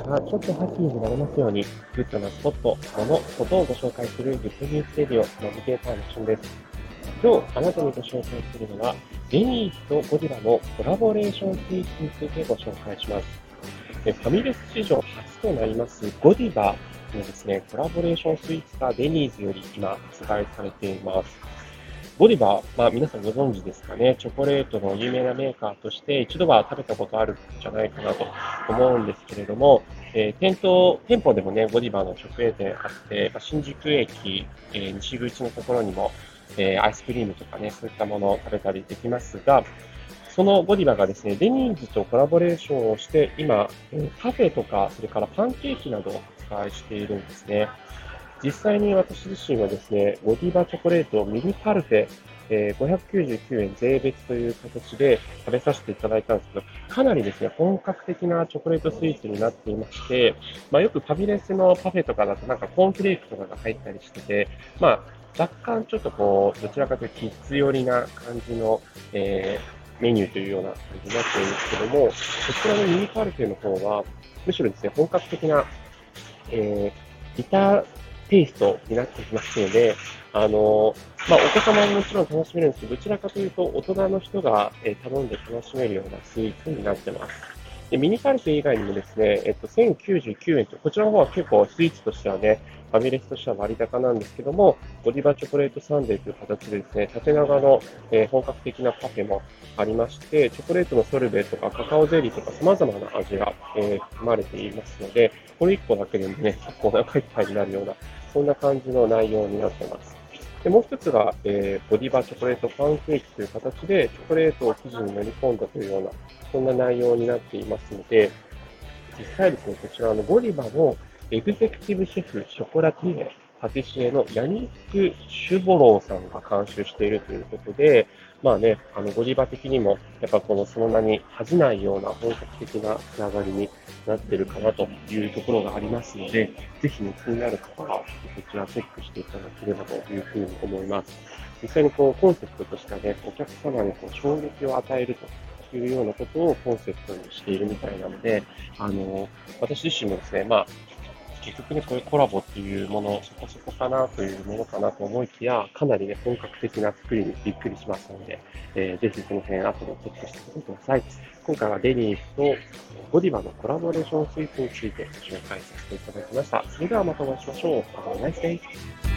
がちょっとハッピーになれますように、グッドなスポット、もの、ことをご紹介するグッドニュースレディオナビゲーターのしんです。今日あなたにご紹介するのは、デニーズとゴディバのコラボレーションスイーツについてご紹介します。ファミレス史上初となりますゴディバのですね、コラボレーションスイーツがデニーズより今発売されています。ゴディバ、まあ、皆さんご存知ですかね、チョコレートの有名なメーカーとして一度は食べたことあるんじゃないかなと思うんですけれども、えー、店頭、店舗でもね、ゴディバの直営店あって、まあ、新宿駅、えー、西口のところにも、えー、アイスクリームとかね、そういったものを食べたりできますが、そのゴディバがですね、デニーズとコラボレーションをして、今、カフェとか、それからパンケーキなどを発売しているんですね。実際に私自身はですね、ゴディバチョコレートミニパルフェ、えー、599円税別という形で食べさせていただいたんですけど、かなりですね、本格的なチョコレートスイーツになっていまして、まあ、よくファビレスのパフェとかだとなんかコーンフレークとかが入ったりしてて、まあ、若干ちょっとこう、どちらかというとキッズ寄りな感じの、えー、メニューというような感じになっているんですけども、こちらのミニパルフェの方は、むしろですね、本格的な、えー、ビターテイストになってきますので、あの、まあ、お子様ももちろん楽しめるんですけど、どちらかというと大人の人が、え頼んで楽しめるようなスイーツになってます。でミニカルテ以外にもですね、えっと、1099円と、こちらの方は結構スイーツとしてはね、ファミレスとしては割高なんですけども、ゴディバチョコレートサンデーという形でですね、縦長の、えー、本格的なパフェもありまして、チョコレートのソルベとかカカオゼリーとか様々な味が、えー、含まれていますので、これ1個だけでもね、結構お腹いっぱいになるようなそんな感じの内容になってます。でもう一つが、えー、ゴディバチョコレートパンケーキという形で、チョコレートを生地に練り込んだというような、そんな内容になっていますので、実際ですね、こちらのボディバのエグゼクティブシェフショコラティエパティシエのヤニック・シュボローさんが監修しているということで、まあね、あの、ゴディバ的にも、やっぱこのその名に恥じないような本格的なつながりになってるかなというところがありますので、ぜひね、気になる方は、こちらチェックしていただければというふうに思います。実際にこう、コンセプトとしてはね、お客様にこう衝撃を与えるというようなことをコンセプトにしているみたいなので、あの、私自身もですね、まあ、結局ね、こういうコラボっていうもの、そこそこかなというものかなと思いきや、かなりね、本格的な作りにびっくりしましたので、えー、ぜひその辺後でチェックしてみてください。今回はデニーズとゴディバのコラボレーションスイーツについてご紹介させていただきました。それではまたお会いしましょう。Have a nice day!